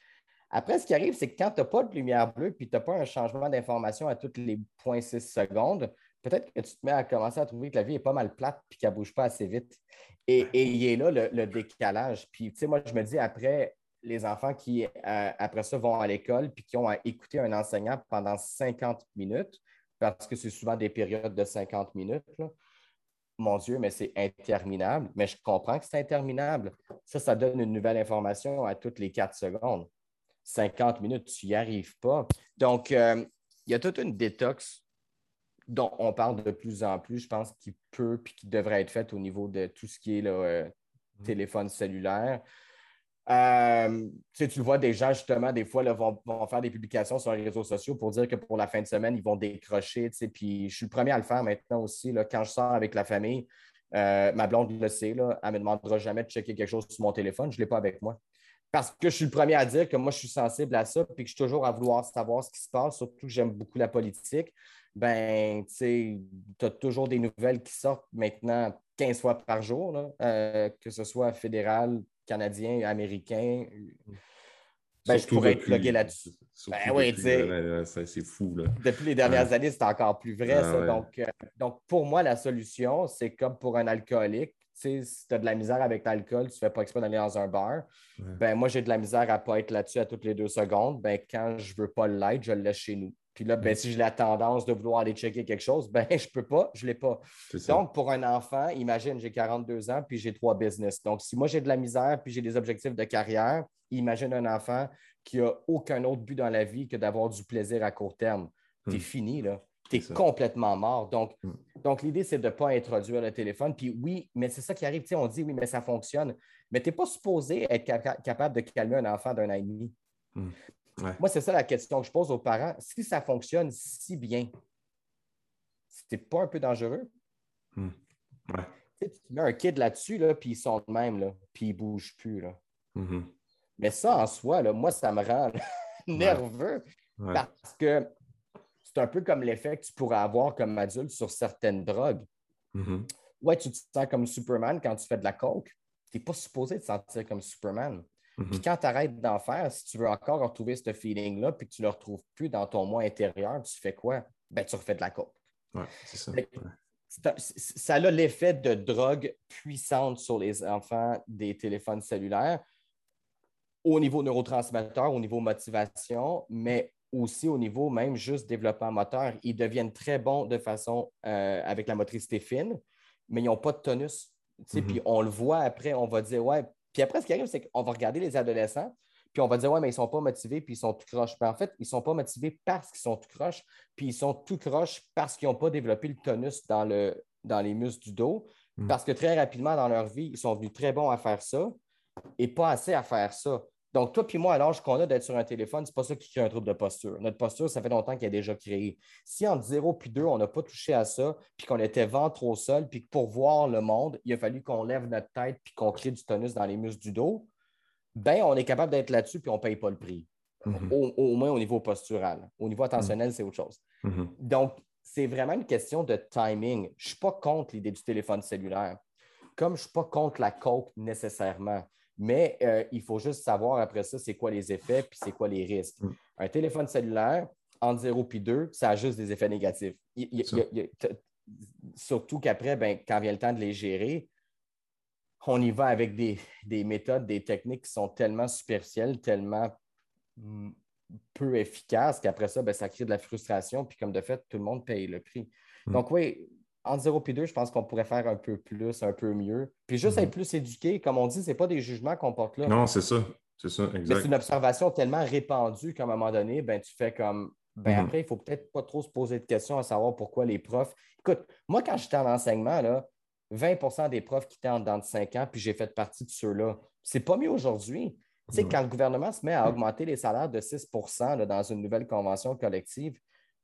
Après, ce qui arrive, c'est que quand tu n'as pas de lumière bleue, puis tu n'as pas un changement d'information à toutes les 0.6 secondes, peut-être que tu te mets à commencer à trouver que la vie est pas mal plate puis qu'elle ne bouge pas assez vite. Et, il y est là le, décalage. Puis, tu sais, moi, je me dis, après, les enfants qui, euh, après ça, vont à l'école puis qui ont à écouter un enseignant pendant 50 minutes, parce que c'est souvent des périodes de 50 minutes. Mon Dieu, mais c'est interminable. Mais je comprends que c'est interminable. Ça, ça donne une nouvelle information à toutes les 4 secondes. 50 minutes, tu n'y arrives pas. Donc, euh, il y a toute une détox dont on parle de plus en plus, je pense, qui peut puis qui devrait être faite au niveau de tout ce qui est euh, mmh. téléphone cellulaire. Euh, tu, le vois, des gens, justement, des fois, vont, faire des publications sur les réseaux sociaux pour dire que pour la fin de semaine, ils vont décrocher. Puis je suis le premier à le faire maintenant aussi. Là, quand je sors avec la famille, euh, ma blonde le sait, là, elle ne me demandera jamais de checker quelque chose sur mon téléphone. Je ne l'ai pas avec moi. Parce que je suis le premier à dire que moi, je suis sensible à ça, puis que je suis toujours à vouloir savoir ce qui se passe, surtout que j'aime beaucoup la politique. Ben, tu sais, tu as toujours des nouvelles qui sortent maintenant 15 fois par jour, euh, que ce soit fédéral, canadien, américain. Ben, je pourrais être plugué là-dessus. Ben oui, tu sais. C'est fou. Là. Depuis les dernières années, c'est encore plus vrai. ça. Donc, euh, donc, pour moi, la solution, c'est comme pour un alcoolique. Tu sais, si tu as de la misère avec l'alcool, tu ne fais pas exprès d'aller dans un bar. Ben, moi, j'ai de la misère à ne pas être là-dessus à toutes les deux secondes. Ben, quand je ne veux pas l'être, je le laisse chez nous. Puis là, ben, si j'ai la tendance de vouloir aller checker quelque chose, ben, je ne peux pas, je ne l'ai pas. Donc, pour un enfant, imagine, j'ai 42 ans, puis j'ai trois business. Donc, si moi j'ai de la misère, puis j'ai des objectifs de carrière, imagine un enfant qui n'a aucun autre but dans la vie que d'avoir du plaisir à court terme. Tu es hmm. fini, là. Tu es complètement mort. Donc, hmm. donc l'idée, c'est de ne pas introduire le téléphone. Puis oui, mais c'est ça qui arrive. on dit oui, mais ça fonctionne. Mais tu n'es pas supposé être capable de calmer un enfant d'un an et demi. Hmm. Moi, c'est ça la question que je pose aux parents. Si ça fonctionne si bien, c'est pas un peu dangereux? Hmm. Tu, mets un kid là-dessus, là, puis ils sont de même, là, puis ils ne bougent plus. Là. Mm-hmm. Mais ça, en soi, là, moi, ça me rend nerveux parce que c'est un peu comme l'effet que tu pourrais avoir comme adulte sur certaines drogues. Mm-hmm. Ouais, tu te sens comme Superman quand tu fais de la coke. Tu n'es pas supposé te sentir comme Superman. Puis mhm. quand tu arrêtes d'en faire, si tu veux encore retrouver ce feeling-là, puis que tu ne le retrouves plus dans ton moi intérieur, tu fais quoi? Ben, tu refais de la coke. Ouais, c'est ça. Ça a l'effet de drogue puissante sur les enfants des téléphones cellulaires au niveau neurotransmetteur, au niveau motivation, mais aussi au niveau même juste développement moteur. Ils deviennent très bons de façon euh, avec la motricité fine, mais ils n'ont pas de tonus. Puis on le voit après, on va dire, ouais, puis après, ce qui arrive, c'est qu'on va regarder les adolescents, puis on va dire, ouais, mais ils ne sont pas motivés, puis ils sont tout croches. en fait, ils ne sont pas motivés parce qu'ils sont tout croches, puis ils sont tout croches parce qu'ils n'ont pas développé le tonus dans, le, dans les muscles du dos. Hmm. Parce que très rapidement dans leur vie, ils sont venus très bons à faire ça et pas assez à faire ça. Donc, toi puis moi, à l'âge qu'on a d'être sur un téléphone, ce n'est pas ça qui crée un trouble de posture. Notre posture, ça fait longtemps qu'elle est déjà créée. Si entre 0 puis 2, on n'a pas touché à ça, puis qu'on était ventre au sol, puis que pour voir le monde, il a fallu qu'on lève notre tête puis qu'on crée du tonus dans les muscles du dos, ben on est capable d'être là-dessus puis on ne paye pas le prix. Mm-hmm. au, moins au niveau postural. Au niveau attentionnel, c'est autre chose. Mm-hmm. Donc, c'est vraiment une question de timing. Je ne suis pas contre l'idée du téléphone cellulaire, comme je ne suis pas contre la coke nécessairement. Mais euh, il faut juste savoir après ça, c'est quoi les effets puis c'est quoi les risques. Mm. Un téléphone cellulaire, entre 0 et 2, ça a juste des effets négatifs. surtout qu'après, ben, quand vient le temps de les gérer, on y va avec des, méthodes, des techniques qui sont tellement superficielles, tellement mm, peu efficaces qu'après ça, ben, ça crée de la frustration. Puis comme de fait, tout le monde paye le prix. Mm. Donc oui, entre 0 et 2, je pense qu'on pourrait faire un peu plus, un peu mieux. Puis juste mm-hmm. être plus éduqué, comme on dit, ce n'est pas des jugements qu'on porte là. Non, c'est ça. C'est ça, exact. C'est une observation tellement répandue qu'à un moment donné, ben, tu fais comme ben mm-hmm. après, il ne faut peut-être pas trop se poser de questions à savoir pourquoi les profs. Écoute, moi, quand j'étais en enseignement, là, 20% des profs qui étaient en dedans de 5 ans, puis j'ai fait partie de ceux-là. C'est pas mieux aujourd'hui. Tu sais, quand le gouvernement se met à augmenter les salaires de 6% dans une nouvelle convention collective,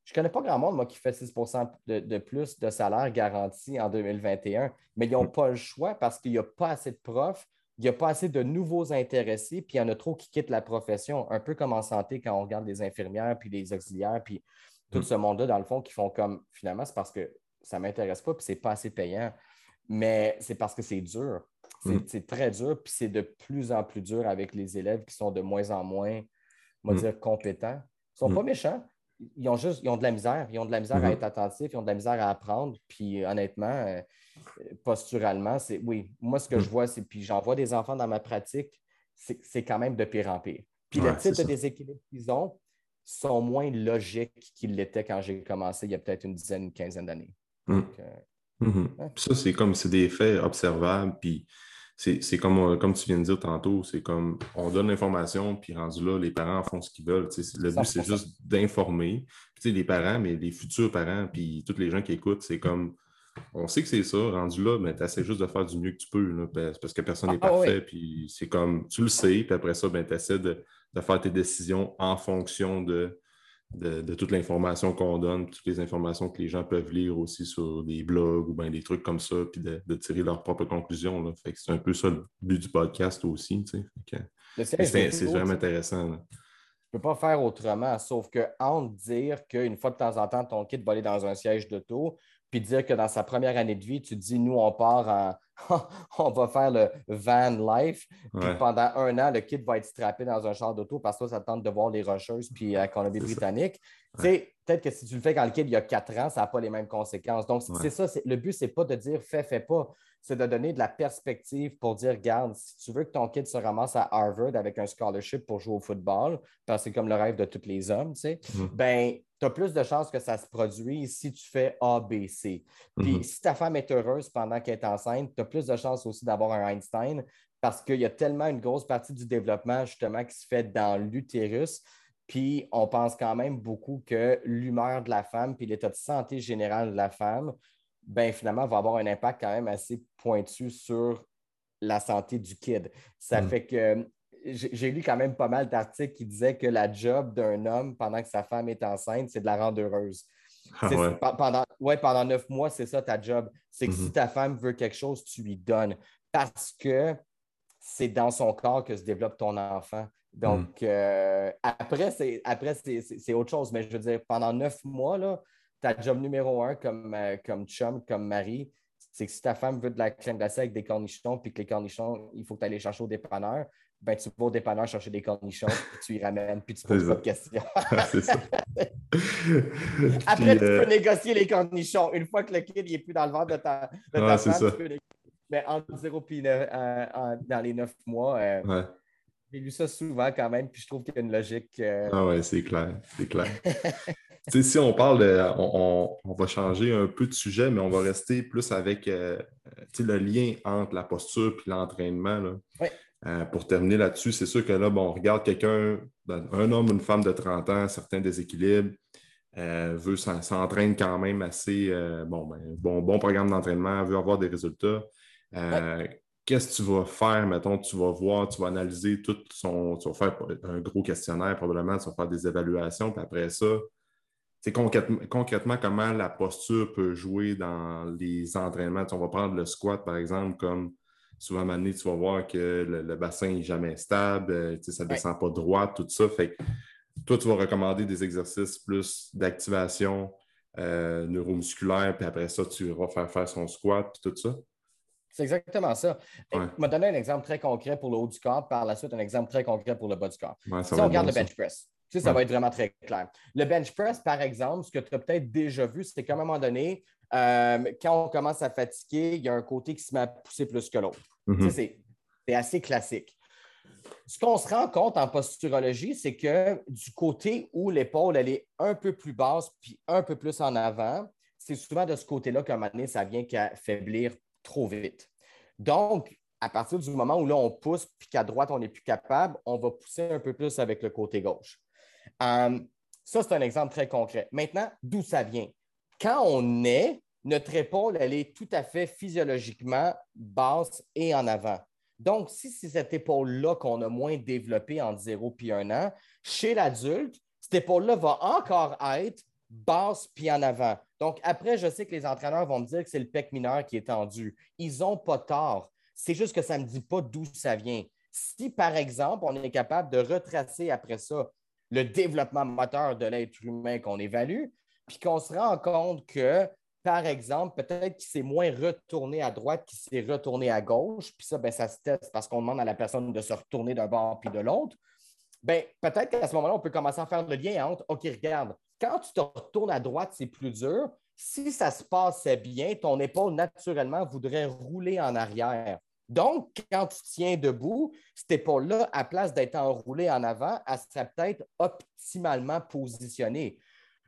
je ne connais pas grand monde, moi, qui fait 6% de, plus de salaire garanti en 2021, mais ils n'ont pas le choix parce qu'il n'y a pas assez de profs, il n'y a pas assez de nouveaux intéressés, puis il y en a trop qui quittent la profession, un peu comme en santé quand on regarde les infirmières, puis les auxiliaires, puis tout mm. ce monde-là, dans le fond, qui font comme finalement, c'est parce que ça ne m'intéresse pas, puis c'est pas assez payant mais c'est parce que c'est dur. C'est mm. très dur, puis c'est de plus en plus dur avec les élèves qui sont de moins en moins, on va dire, compétents. Ils ne sont pas méchants. Ils ont juste ils ont de la misère. Ils ont de la misère à mm-hmm. être attentifs, ils ont de la misère à apprendre. Puis honnêtement, euh, posturalement, c'est oui, moi ce que je vois, c'est puis j'en vois des enfants dans ma pratique, c'est quand même de pire en pire. Puis le type de déséquilibre qu'ils ont sont moins logiques qu'ils l'étaient quand j'ai commencé il y a peut-être une dizaine, une quinzaine d'années. Euh, Mhm. Ça, c'est comme c'est des faits observables, puis c'est comme, euh, comme tu viens de dire tantôt, c'est comme on donne l'information, puis rendu là, les parents font ce qu'ils veulent. Le but, c'est juste d'informer. Les parents, mais les futurs parents, puis tous les gens qui écoutent, c'est comme on sait que c'est ça, rendu là, mais tu essaies juste de faire du mieux que tu peux, parce que personne n'est ah, parfait, puis c'est comme tu le sais, puis après ça, ben, tu essaies de, de, faire tes décisions en fonction de de, toute l'information qu'on donne, toutes les informations que les gens peuvent lire aussi sur des blogs ou bien des trucs comme ça, puis de, tirer leurs propres conclusions. c'est un peu ça le but du podcast aussi. C'est vraiment intéressant. Je ne peux pas faire autrement, sauf que entre dire qu'une fois de temps en temps, ton kit va aller dans un siège d'auto, puis dire que dans sa première année de vie, tu dis, nous, on part en, on va faire le van life. Puis pendant un an, le kit va être strappé dans un char d'auto parce que ça tente de voir les rocheuses puis la Colombie-Britannique. Peut-être que si tu le fais quand le kit il y a quatre ans, ça n'a pas les mêmes conséquences. Donc, c'est ça. Le but, ce n'est pas de dire fais, fais pas. C'est de donner de la perspective pour dire regarde, si tu veux que ton kid se ramasse à Harvard avec un scholarship pour jouer au football, parce que c'est comme le rêve de tous les hommes, tu sais, mm-hmm. ben, tu as plus de chances que ça se produise si tu fais A, B, C. Puis mm-hmm. si ta femme est heureuse pendant qu'elle est enceinte, tu as plus de chances aussi d'avoir un Einstein parce qu'il y a tellement une grosse partie du développement justement qui se fait dans l'utérus. Puis on pense quand même beaucoup que l'humeur de la femme puis l'état de santé général de la femme, ben finalement, va avoir un impact quand même assez pointu sur la santé du kid. Ça mm. fait que j'ai lu quand même pas mal d'articles qui disaient que la job d'un homme pendant que sa femme est enceinte, c'est de la rendre heureuse. Ah pendant, ouais, pendant neuf mois, c'est ça ta job. C'est que si mhm. ta femme veut quelque chose, tu lui donnes. Parce que c'est dans son corps que se développe ton enfant. Donc, mhm. euh, après, c'est autre chose. Mais je veux dire, pendant neuf mois, là, ta job numéro un comme, euh, comme chum, comme mari, c'est que si ta femme veut de la crème glacée avec des cornichons, puis que les cornichons, il faut que tu ailles les chercher au dépanneur, ben, tu vas au dépanneur chercher des cornichons, puis tu y ramènes, puis tu poses pas de questions. Après, tu euh, peux négocier les cornichons. Une fois que le kid n'est plus dans le ventre de ta, de ta femme, tu peux négocier. Mais entre 0 et euh, dans les neuf mois, euh, j'ai lu ça souvent quand même, puis je trouve qu'il y a une logique. Ah ouais, c'est clair, c'est clair. si on parle de. On, on, va changer un peu de sujet, mais on va rester plus avec le lien entre la posture et l'entraînement. Oui. Euh, pour terminer là-dessus, c'est sûr que là, bon, on regarde quelqu'un, ben, un homme, une femme de 30 ans, certains déséquilibres, euh, veut s'entraîner quand même assez, euh, bon, ben, bon, bon programme d'entraînement, veut avoir des résultats. Qu'est-ce que tu vas faire, mettons, tu vas voir, tu vas analyser tout son, tu vas faire un gros questionnaire probablement, tu vas faire des évaluations, puis après ça, c'est concrètement, concrètement, comment la posture peut jouer dans les entraînements. on va prendre le squat, par exemple, comme souvent, à tu vas voir que le, bassin n'est jamais stable, euh, ça ne descend pas droit, tout ça. Fait toi, tu vas recommander des exercices plus d'activation euh, neuromusculaire, puis après ça, tu vas faire faire son squat, tout ça. C'est exactement ça. Je vais donner un exemple très concret pour le haut du corps, par la suite, un exemple très concret pour le bas du corps. si on regarde le bench press, ça va être vraiment très clair. Le bench press, par exemple, ce que tu as peut-être déjà vu, c'est qu'à un moment donné, euh, quand on commence à fatiguer, il y a un côté qui se met à pousser plus que l'autre. Mm-hmm. C'est assez classique. Ce qu'on se rend compte en posturologie, c'est que du côté où l'épaule elle est un peu plus basse puis un peu plus en avant, c'est souvent de ce côté-là qu'à un moment donné, ça vient qu'à faiblir trop vite. Donc, à partir du moment où là, on pousse puis qu'à droite, on n'est plus capable, on va pousser un peu plus avec le côté gauche. Euh, ça, c'est un exemple très concret. Maintenant, d'où ça vient? Quand on est, notre épaule, elle est tout à fait physiologiquement basse et en avant. Donc, si c'est cette épaule-là qu'on a moins développée en 0 puis 1 an, chez l'adulte, cette épaule-là va encore être basse puis en avant. Donc, après, je sais que les entraîneurs vont me dire que c'est le pec mineur qui est tendu. Ils n'ont pas tort. C'est juste que ça ne me dit pas d'où ça vient. Si, par exemple, on est capable de retracer après ça le développement moteur de l'être humain qu'on évalue, puis qu'on se rend compte que, par exemple, peut-être qu'il s'est moins retourné à droite qu'il s'est retourné à gauche, puis ça, ben, ça se teste parce qu'on demande à la personne de se retourner d'un bord puis de l'autre. Ben, peut-être qu'à ce moment-là, on peut commencer à faire le lien entre OK, regarde, quand tu te retournes à droite, c'est plus dur. Si ça se passait bien, ton épaule naturellement voudrait rouler en arrière. Donc, quand tu tiens debout, cette épaule-là, à place d'être enroulée en avant, elle serait peut-être optimalement positionnée.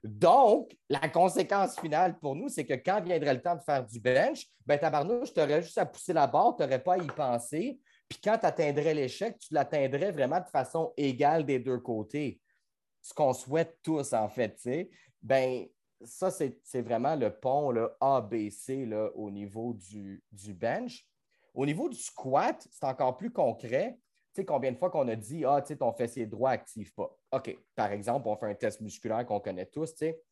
Donc, la conséquence finale pour nous, c'est que quand viendrait le temps de faire du bench, ben tabarnouche, tu aurais juste à pousser la barre, tu n'aurais pas à y penser. Puis quand tu atteindrais l'échec, tu l'atteindrais vraiment de façon égale des deux côtés. Ce qu'on souhaite tous, en fait, tu sais. Ben, ça, c'est vraiment le pont le ABC là, au niveau du bench. Au niveau du squat, c'est encore plus concret. Tu sais, combien de fois qu'on a dit Ah, tu sais, ton fessier droit n'active pas? OK, par exemple, on fait un test musculaire qu'on connaît tous, tu sais.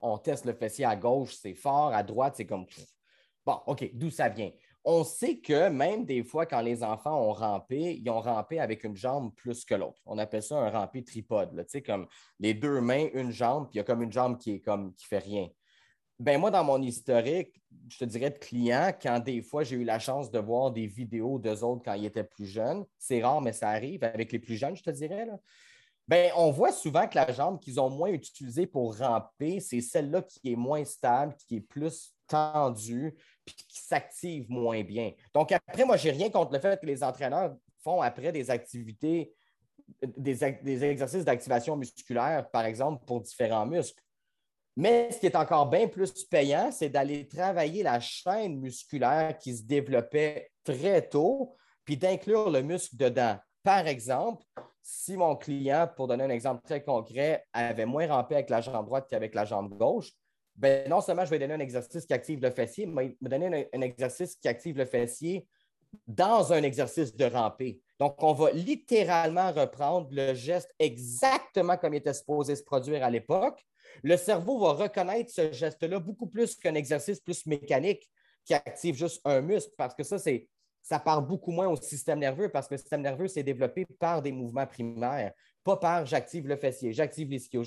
On teste le fessier à gauche, c'est fort, à droite, c'est comme. Bon, OK, d'où ça vient? On sait que même des fois, quand les enfants ont rampé, ils ont rampé avec une jambe plus que l'autre. On appelle ça un rampé tripode. Tu sais, comme les deux mains, une jambe, puis il y a comme une jambe qui est comme qui fait rien. Ben moi, dans mon historique, je te dirais de clients, quand des fois j'ai eu la chance de voir des vidéos d'eux autres quand ils étaient plus jeunes, c'est rare, mais ça arrive avec les plus jeunes, je te dirais. Ben, on voit souvent que la jambe qu'ils ont moins utilisée pour ramper, c'est celle-là qui est moins stable, qui est plus tendue, puis qui s'active moins bien. Donc, après, moi, je n'ai rien contre le fait que les entraîneurs font après des activités, des exercices d'activation musculaire, par exemple, pour différents muscles. Mais ce qui est encore bien plus payant, c'est d'aller travailler la chaîne musculaire qui se développait très tôt, puis d'inclure le muscle dedans. Par exemple, si mon client, pour donner un exemple très concret, avait moins rampé avec la jambe droite qu'avec la jambe gauche, ben non seulement je vais donner un exercice qui active le fessier, mais me donner un, exercice qui active le fessier dans un exercice de ramper. Donc, on va littéralement reprendre le geste exactement comme il était supposé se produire à l'époque, le cerveau va reconnaître ce geste-là beaucoup plus qu'un exercice plus mécanique qui active juste un muscle, parce que ça, ça parle beaucoup moins au système nerveux, parce que le système nerveux, c'est développé par des mouvements primaires, pas par j'active le fessier, j'active l'ischio.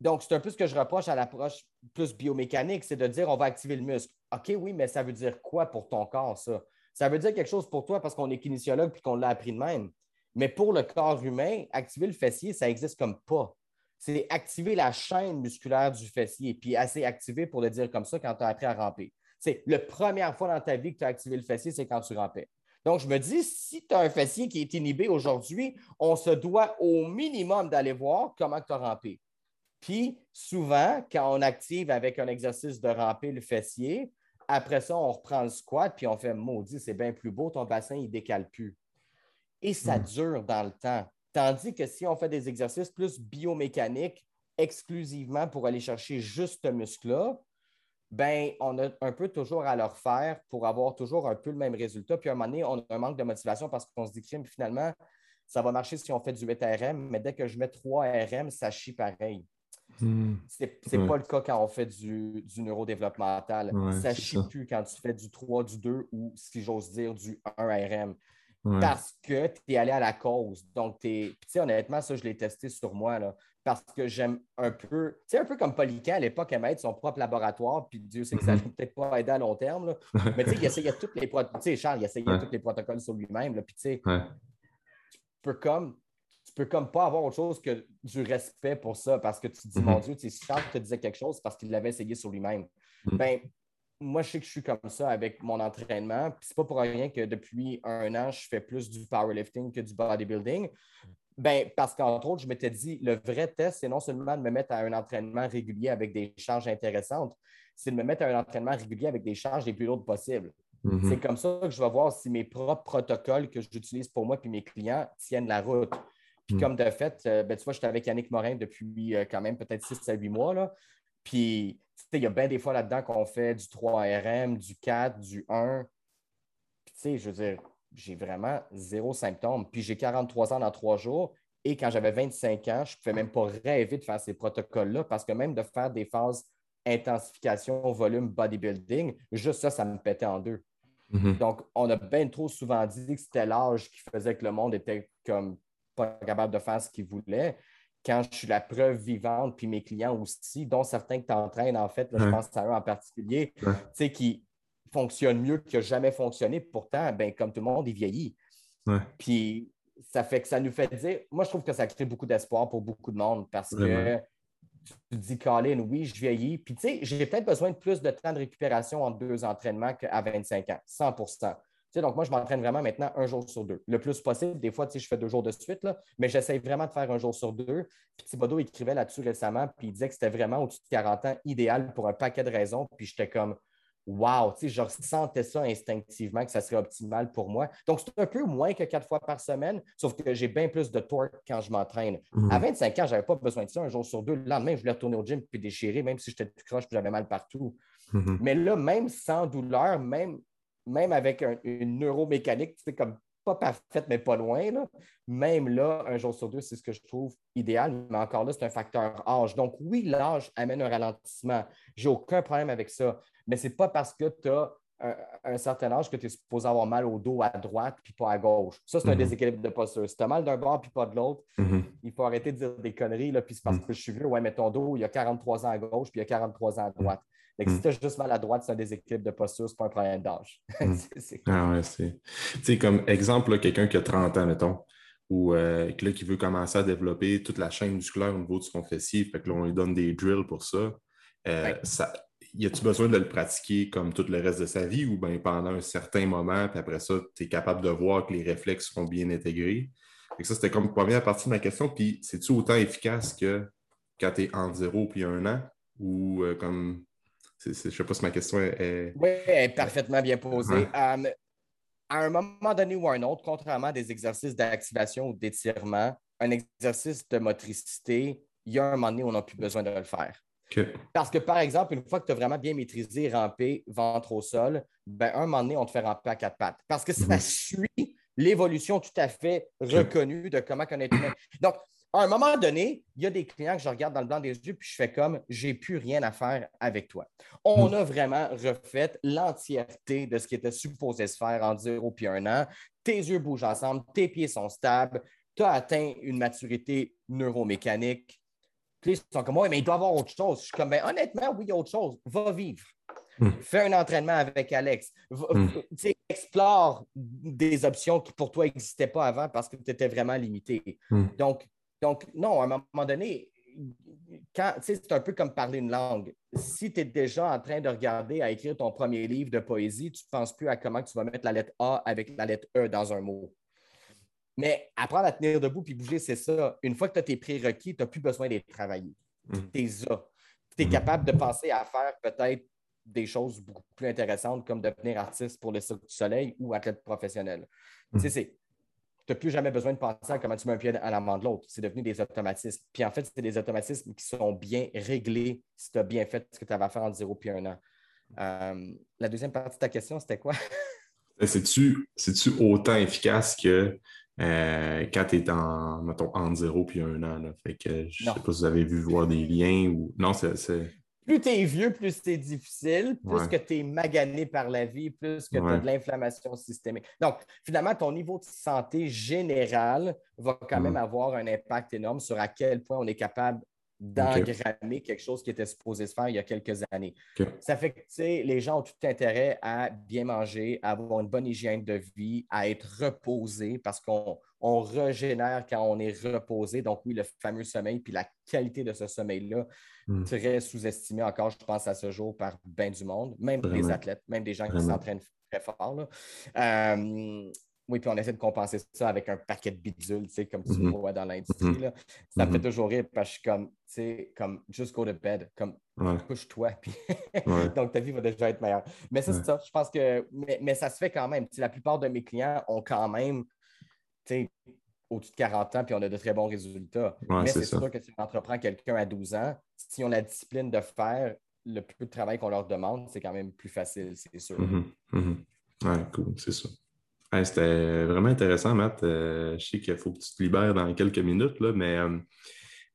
Donc, c'est un peu ce que je reproche à l'approche plus biomécanique, c'est de dire on va activer le muscle. OK, oui, mais ça veut dire quoi pour ton corps, ça? Ça veut dire quelque chose pour toi parce qu'on est kinésiologue et qu'on l'a appris de même. Mais pour le corps humain, activer le fessier, ça n'existe comme pas c'est activer la chaîne musculaire du fessier, puis assez activé pour le dire comme ça quand tu as appris à ramper. C'est la première fois dans ta vie que tu as activé le fessier, c'est quand tu rampais. Donc, je me dis, si tu as un fessier qui est inhibé aujourd'hui, on se doit au minimum d'aller voir comment tu as rampé. Puis, souvent, quand on active avec un exercice de ramper le fessier, après ça, on reprend le squat, puis on fait maudit, c'est bien plus beau, ton bassin, il ne décale plus. Et ça hmm. dure dans le temps. Tandis que si on fait des exercices plus biomécaniques exclusivement pour aller chercher juste ce muscle-là, ben, on a un peu toujours à leur faire pour avoir toujours un peu le même résultat. Puis à un moment donné, on a un manque de motivation parce qu'on se dit que finalement, ça va marcher si on fait du 8 RM, mais dès que je mets 3 RM, ça chie pareil. Hmm. Ce n'est pas le cas quand on fait du, du neurodéveloppemental. ça chie plus quand tu fais du 3, du 2 ou, si j'ose dire, du 1 RM parce que tu es allé à la cause. Donc, tu sais, honnêtement, ça, je l'ai testé sur moi, là, parce que j'aime un peu, tu sais, un peu comme Poliquin à l'époque, à mettre son propre laboratoire, puis Dieu sait que ça ne mm-hmm. peut-être pas aider à long terme, mais tu sais, il essayait toutes les protocoles, tu sais, Charles, il essayait tous les protocoles sur lui-même, puis tu sais, tu peux comme peux comme pas avoir autre chose que du respect pour ça parce que tu te dis, mon mm-hmm. Dieu, si Charles te disait quelque chose, parce qu'il l'avait essayé sur lui-même. Mm. Ben, moi, je sais que je suis comme ça avec mon entraînement. Puis c'est pas pour rien que depuis un an, je fais plus du powerlifting que du bodybuilding. Ben, parce qu'entre autres, je m'étais dit, le vrai test, c'est non seulement de me mettre à un entraînement régulier avec des charges intéressantes, c'est de me mettre à un entraînement régulier avec des charges les plus lourdes possibles. Mm-hmm. C'est comme ça que je vais voir si mes propres protocoles que j'utilise pour moi et mes clients tiennent la route. Puis mm. comme de fait, euh, ben, tu vois, j'étais avec Yannick Morin depuis euh, quand même peut-être 6 à 8 mois. Là. Puis il y a bien des fois là-dedans qu'on fait du 3RM, du 4, du 1. Puis tu sais, je veux dire, j'ai vraiment zéro symptôme. Puis j'ai 43 ans dans trois jours. Et quand j'avais 25 ans, je ne pouvais même pas rêver de faire ces protocoles-là parce que même de faire des phases intensification, volume, bodybuilding, juste ça, ça me pétait en deux. Mm-hmm. Donc, on a bien trop souvent dit que c'était l'âge qui faisait que le monde était comme pas capable de faire ce qu'il voulait. Quand je suis la preuve vivante, puis mes clients aussi, dont certains que tu entraînes, en fait, je pense à eux en particulier, tu sais, qui fonctionnent mieux que jamais fonctionné. Pourtant, ben, comme tout le monde, il vieillit. Puis ça fait que ça nous fait dire, moi, je trouve que ça crée beaucoup d'espoir pour beaucoup de monde parce que tu dis, Colin, oui, je vieillis. Puis, tu sais, j'ai peut-être besoin de plus de temps de récupération entre deux entraînements qu'à 25 ans, 100 donc, moi, je m'entraîne vraiment maintenant un jour sur deux. Le plus possible. Des fois, je fais deux jours de suite, là, mais j'essaie vraiment de faire un jour sur deux. Puis Thibodeau écrivait là-dessus récemment, puis il disait que c'était vraiment au-dessus de 40 ans idéal pour un paquet de raisons. Puis j'étais comme, wow, je ressentais ça instinctivement que ça serait optimal pour moi. Donc, c'est un peu moins que quatre fois par semaine, sauf que j'ai bien plus de torque quand je m'entraîne. Mhm. À 25 ans, je n'avais pas besoin de ça un jour sur deux. Le lendemain, je voulais retourner au gym puis déchirer, même si j'étais tout croche j'avais mal partout. Mhm. Mais là, même sans douleur, même, même avec une neuromécanique, c'est comme pas parfaite, mais pas loin. Même là, un jour sur deux, c'est ce que je trouve idéal. Mais encore là, c'est un facteur âge. Donc, oui, l'âge amène un ralentissement. J'ai aucun problème avec ça. Mais ce n'est pas parce que tu as un, certain âge que tu es supposé avoir mal au dos à droite puis pas à gauche. Ça, c'est un mhm. déséquilibre de posture. Si tu as mal d'un bord puis pas de l'autre, mhm. il faut arrêter de dire des conneries. Là, puis c'est parce mhm. que je suis vieux. Ouais, mais ton dos, il y a 43 ans à gauche puis il y a 43 ans à droite. Si tu as juste mal à droite, c'est un déséquilibre de posture, c'est pas un problème d'âge. ah ouais, c'est. Tu sais, comme exemple, quelqu'un qui a 30 ans, mettons, ou euh, qui veut commencer à développer toute la chaîne musculaire au niveau de son fessier, fait que là, on lui donne des drills pour ça. Euh, ça y a-tu besoin de le pratiquer comme tout le reste de sa vie ou bien pendant un certain moment, puis après ça, tu es capable de voir que les réflexes sont bien intégrés? Et ça, c'était comme première partie de ma question. Puis, c'est-tu autant efficace que quand tu es en zéro puis un an? Ou euh, comme. Je ne sais pas si ma question est. Oui, elle est parfaitement bien posée. à un moment donné ou un autre, contrairement à des exercices d'activation ou d'étirement, un exercice de motricité, il y a un moment donné où on n'a plus besoin de le faire. Parce que, par exemple, une fois que tu as vraiment bien maîtrisé ramper ventre au sol, ben, un moment donné, on te fait ramper à quatre pattes. Parce que ça mhm. suit l'évolution tout à fait reconnue de comment connaître. Donc, à un moment donné, il y a des clients que je regarde dans le blanc des yeux, puis je fais comme j'ai plus rien à faire avec toi. On mhm. a vraiment refait l'entièreté de ce qui était supposé se faire en 0 puis un an. Tes yeux bougent ensemble, tes pieds sont stables, tu as atteint une maturité neuromécanique, ils sont comme, ouais, mais il doit y avoir autre chose. Je suis comme, ben, honnêtement, oui, il y a autre chose. Va vivre. Hmm. Fais un entraînement avec Alex. Hmm. Explore des options qui pour toi n'existaient pas avant parce que tu étais vraiment limité. Hmm. Donc, donc, non, à un moment donné, c'est un peu comme parler une langue. Si tu es déjà en train de regarder à écrire ton premier livre de poésie, tu ne penses plus à comment tu vas mettre la lettre A avec la lettre E dans un mot. Mais apprendre à tenir debout puis bouger, c'est ça. Une fois que tu as tes prérequis, tu n'as plus besoin d'être travaillé. Mm. Tu es Tu es capable de penser à faire peut-être des choses beaucoup plus intéressantes comme devenir artiste pour le Cirque du Soleil ou athlète professionnel. Mm. Tu sais, tu n'as plus jamais besoin de penser à comment tu mets un pied à la main de l'autre. C'est devenu des automatismes. Puis en fait, c'est des automatismes qui sont bien réglés si tu as bien fait ce que tu avais à faire en 0 puis un an. Euh, la deuxième partie de ta question, c'était quoi? C'est-tu autant efficace que euh, quand tu es en, mettons, entre zéro puis un an. Fait que je ne sais pas si vous avez vu voir des liens ou. Non, c'est. Plus tu es vieux, plus c'est difficile, plus que tu es magané par la vie, plus que tu as de l'inflammation systémique. Donc, finalement, ton niveau de santé général va quand même avoir un impact énorme sur à quel point on est capable d'engrammer quelque chose qui était supposé se faire il y a quelques années. Ça fait que les gens ont tout intérêt à bien manger, à avoir une bonne hygiène de vie, à être reposé parce qu'on régénère quand on est reposé. Donc, oui, le fameux sommeil, puis la qualité de ce sommeil-là, hmm. très sous-estimé encore, je pense, à ce jour par bien du monde, même des athlètes, même des gens qui s'entraînent très fort. Euh, oui, puis on essaie de compenser ça avec un paquet de bidules, tu sais, comme tu mm-hmm. vois dans l'industrie. Mm-hmm. Ça me fait mm-hmm. toujours rire parce que je suis comme, tu sais, comme, just go to bed, comme, couche-toi, puis donc ta vie va déjà être meilleure. Mais c'est ça, je pense que, mais, ça se fait quand même. la plupart de mes clients ont quand même, tu sais, au-dessus de 40 ans, puis on a de très bons résultats. mais c'est sûr que si on entreprend quelqu'un à 12 ans, si on a la discipline de faire le peu de travail qu'on leur demande, c'est quand même plus facile, c'est sûr. Oui, cool, c'est ça. C'était vraiment intéressant, Matt. Euh, je sais qu'il faut que tu te libères dans quelques minutes, là, mais euh,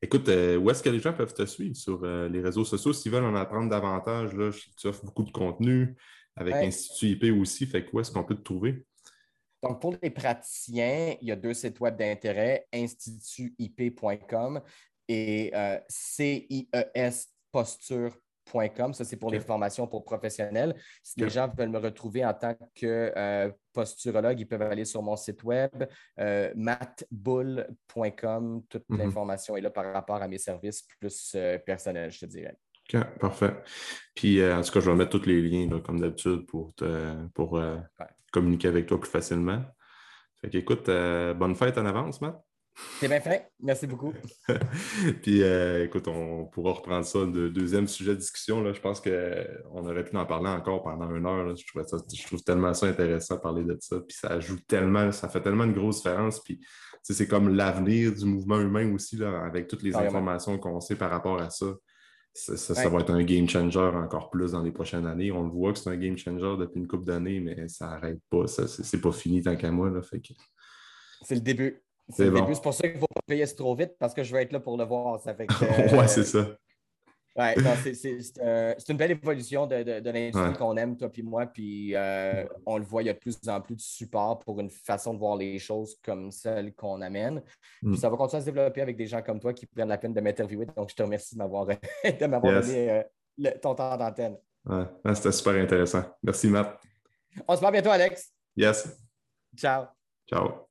écoute, euh, où est-ce que les gens peuvent te suivre sur les réseaux sociaux? S'ils veulent en apprendre davantage? Là, je sais que tu offres beaucoup de contenu avec Institut IP aussi. Fait où est-ce qu'on peut te trouver? Donc, pour les praticiens, il y a deux sites web d'intérêt, institutip.com et CIES Posture ça, c'est pour les formations pour professionnels. Si les gens veulent me retrouver en tant que euh, posturologue, ils peuvent aller sur mon site web, euh, matbull.com. Toute mhm. l'information est là par rapport à mes services plus euh, personnels, je te dirais. OK, parfait. Puis, en tout cas, je vais mettre tous les liens, comme d'habitude, pour, pour communiquer avec toi plus facilement. Fait qu'écoute, bonne fête en avance, Matt. C'est bien fait. Merci beaucoup. Puis, euh, écoute, on pourra reprendre ça, le deuxième sujet de discussion. Là. Je pense qu'on aurait pu en parler encore pendant une heure. Je, trouve tellement ça intéressant de parler de ça. Puis, ça ajoute tellement, ça fait tellement une grosse différence. Puis, c'est comme l'avenir du mouvement humain aussi, là, avec toutes les informations qu'on sait par rapport à ça. Ça, va être un game changer encore plus dans les prochaines années. On le voit que c'est un game changer depuis une couple d'années, mais ça n'arrête pas. C'est pas fini tant qu'à moi. Fait C'est le début. C'est pour ça qu'il ne faut pas payer trop vite parce que je vais être là pour le voir. Ça fait ouais, c'est ça. Ouais, c'est une belle évolution de, de, l'industrie qu'on aime, toi et moi. Puis euh, on le voit, il y a de plus en plus de support pour une façon de voir les choses comme celle qu'on amène. Puis mm. ça va continuer à se développer avec des gens comme toi qui prennent la peine de m'interviewer. Donc, je te remercie de m'avoir donné euh, ton temps d'antenne. Ouais, c'était super intéressant. Merci, Matt. On se voit bientôt, Alex. Yes. Ciao. Ciao.